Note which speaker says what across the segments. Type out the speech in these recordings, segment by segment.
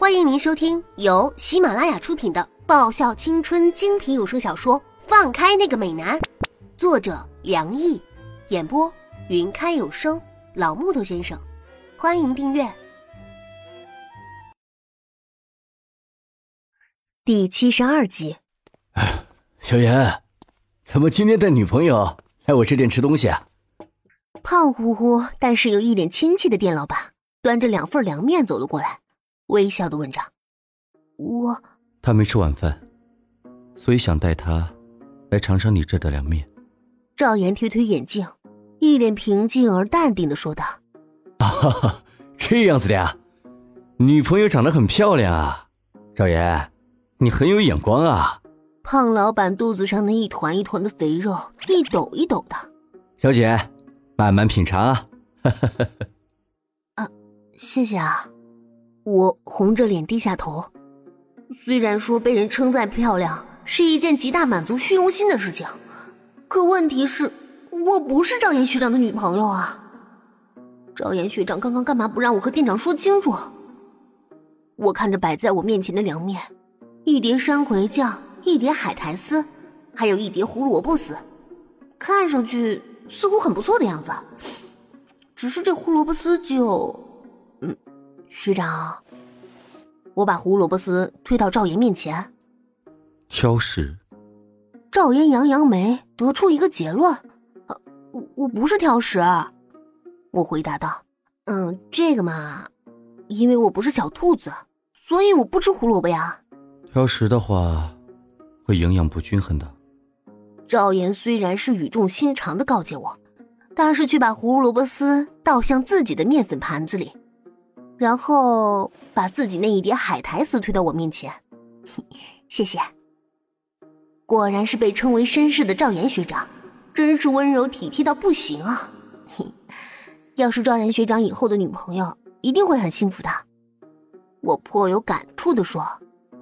Speaker 1: 欢迎您收听由喜马拉雅出品的爆笑青春精品有声小说《放开那个美男》，作者梁毅，演播云开有声老木头先生。欢迎订阅第七十二集。
Speaker 2: 小严，怎么今天带女朋友来我这店吃东西啊？
Speaker 1: 胖乎乎但是有一脸亲切的店老板端着两份凉面走了过来。微笑的问着：“我……
Speaker 2: 他没吃晚饭，所以想带他来尝尝你这的凉面。”
Speaker 1: 赵岩推推眼镜，一脸平静而淡定的说道：“
Speaker 2: 啊，这样子的呀，女朋友长得很漂亮啊，赵岩，你很有眼光啊。”
Speaker 1: 胖老板肚子上那一团一团的肥肉一抖一抖的。
Speaker 2: 小姐，慢慢品尝啊。
Speaker 1: 啊，谢谢啊。我红着脸低下头，虽然说被人称赞漂亮是一件极大满足虚荣心的事情，可问题是，我不是赵岩学长的女朋友啊！赵岩学长刚刚干嘛不让我和店长说清楚？我看着摆在我面前的凉面，一碟山葵酱，一碟海苔丝，还有一碟胡萝卜丝，看上去似乎很不错的样子。只是这胡萝卜丝就……嗯。学长，我把胡萝卜丝推到赵岩面前。
Speaker 2: 挑食。
Speaker 1: 赵岩扬扬眉，得出一个结论：“我我不是挑食。”我回答道：“嗯，这个嘛，因为我不是小兔子，所以我不吃胡萝卜呀。”
Speaker 2: 挑食的话，会营养不均衡的。
Speaker 1: 赵岩虽然是语重心长的告诫我，但是却把胡萝卜丝倒向自己的面粉盘子里。然后把自己那一碟海苔丝推到我面前，谢谢。果然是被称为绅士的赵岩学长，真是温柔体贴到不行啊！要是赵岩学长以后的女朋友，一定会很幸福的。我颇有感触的说：“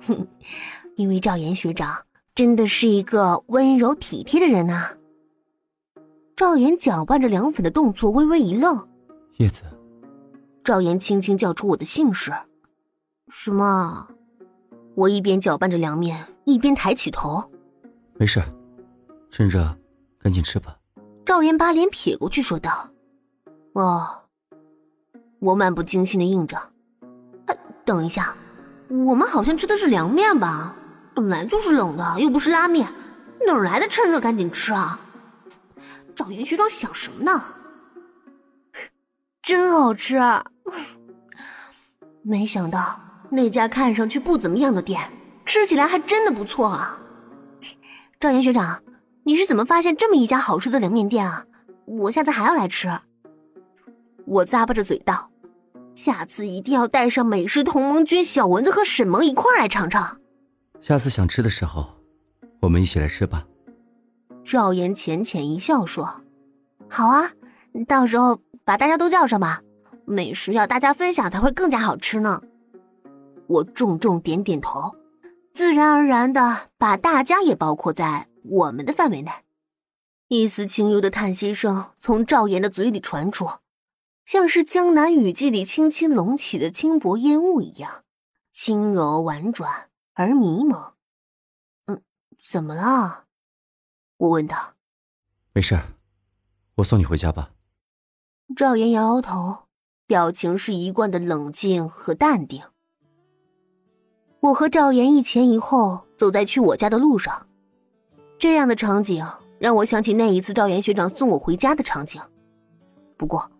Speaker 1: 哼，因为赵岩学长真的是一个温柔体贴的人呐。”赵岩搅拌着凉粉的动作微微一愣，
Speaker 2: 叶子。
Speaker 1: 赵岩轻轻叫出我的姓氏，什么？我一边搅拌着凉面，一边抬起头。
Speaker 2: 没事，趁热，赶紧吃吧。
Speaker 1: 赵岩把脸撇过去，说道：“哦。”我漫不经心的应着。哎，等一下，我们好像吃的是凉面吧？本来就是冷的，又不是拉面，哪来的趁热赶紧吃啊？赵岩学长想什么呢？真好吃。没想到那家看上去不怎么样的店，吃起来还真的不错啊！赵岩学长，你是怎么发现这么一家好吃的凉面店啊？我下次还要来吃。我咂巴着嘴道：“下次一定要带上美食同盟军小蚊子和沈萌一块来尝尝。”
Speaker 2: 下次想吃的时候，我们一起来吃吧。
Speaker 1: 赵岩浅浅一笑说：“好啊，到时候把大家都叫上吧。”美食要大家分享才会更加好吃呢。我重重点点头，自然而然的把大家也包括在我们的范围内。一丝清幽的叹息声从赵岩的嘴里传出，像是江南雨季里轻轻隆起的轻薄烟雾一样，轻柔婉转而迷蒙。嗯，怎么了？我问道。
Speaker 2: 没事，我送你回家吧。
Speaker 1: 赵岩摇摇头。表情是一贯的冷静和淡定。我和赵岩一前一后走在去我家的路上，这样的场景让我想起那一次赵岩学长送我回家的场景。不过，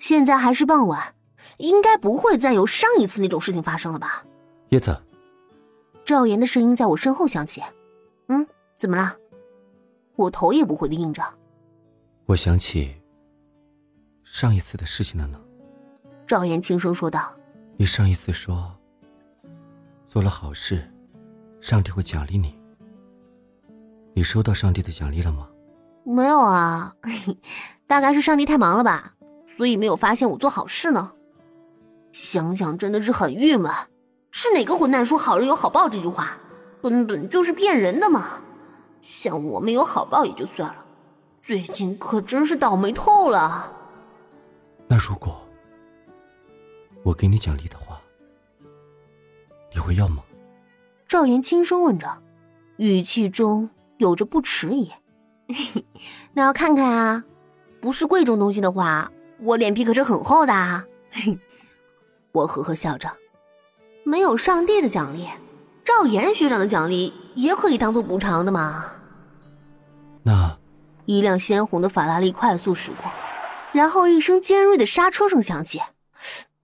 Speaker 1: 现在还是傍晚，应该不会再有上一次那种事情发生了吧？
Speaker 2: 叶子，
Speaker 1: 赵岩的声音在我身后响起。嗯，怎么了？我头也不回的应着。
Speaker 2: 我想起上一次的事情了呢。
Speaker 1: 赵岩轻声说道：“
Speaker 2: 你上一次说，做了好事，上帝会奖励你。你收到上帝的奖励了吗？”“
Speaker 1: 没有啊，大概是上帝太忙了吧，所以没有发现我做好事呢。想想真的是很郁闷，是哪个混蛋说好人有好报这句话，根本就是骗人的嘛！像我没有好报也就算了，最近可真是倒霉透了。
Speaker 2: 那如果……”我给你奖励的话，你会要吗？
Speaker 1: 赵岩轻声问着，语气中有着不迟疑。那要看看啊，不是贵重东西的话，我脸皮可是很厚的。啊。我呵呵笑着，没有上帝的奖励，赵岩学长的奖励也可以当做补偿的嘛。
Speaker 2: 那，
Speaker 1: 一辆鲜红的法拉利快速驶过，然后一声尖锐的刹车声响起，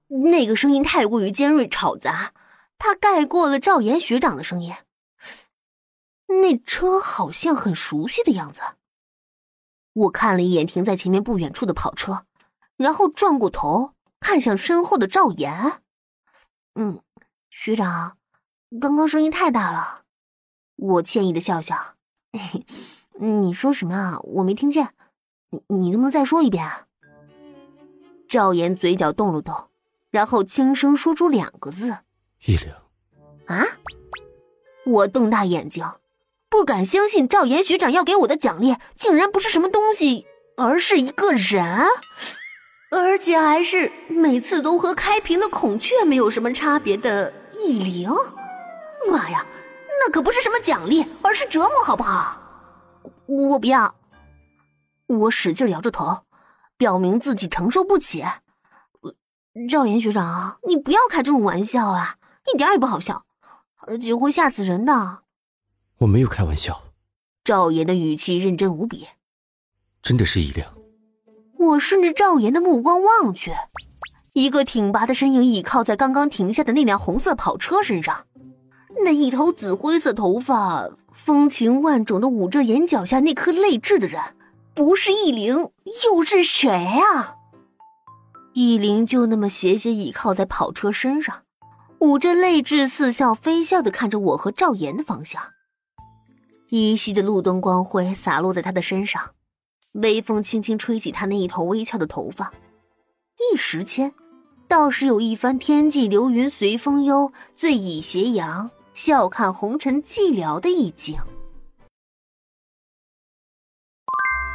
Speaker 1: 那个声音太过于尖锐吵杂，它盖过了赵岩学长的声音。那车好像很熟悉的样子。我看了一眼停在前面不远处的跑车，然后转过头看向身后的赵岩。嗯，学长，刚刚声音太大了。我歉意的笑笑。你说什么啊？我没听见。你你能不能再说一遍？啊？赵岩嘴角动了动，然后轻声说出两个字：“
Speaker 2: 易灵。”
Speaker 1: 啊！我瞪大眼睛。不敢相信赵岩学长要给我的奖励，竟然不是什么东西，而是一个人，而且还是每次都和开屏的孔雀没有什么差别的意灵。妈呀，那可不是什么奖励，而是折磨，好不好？我不要。我使劲摇着头，表明自己承受不起。赵岩学长，你不要开这种玩笑啊，一点也不好笑，而且会吓死人的。
Speaker 2: 我没有开玩笑，
Speaker 1: 赵岩的语气认真无比。
Speaker 2: 真的是一亮。
Speaker 1: 我顺着赵岩的目光望去，一个挺拔的身影倚靠在刚刚停下的那辆红色跑车身上，那一头紫灰色头发，风情万种的捂着眼角下那颗泪痣的人，不是易灵又是谁啊？易灵就那么斜斜倚靠在跑车身上，捂着泪痣，似笑非笑的看着我和赵岩的方向。依稀的路灯光辉洒落在他的身上，微风轻轻吹起他那一头微翘的头发，一时间，倒是有一番“天际流云随风悠，醉倚斜阳，笑看红尘寂寥”的意境。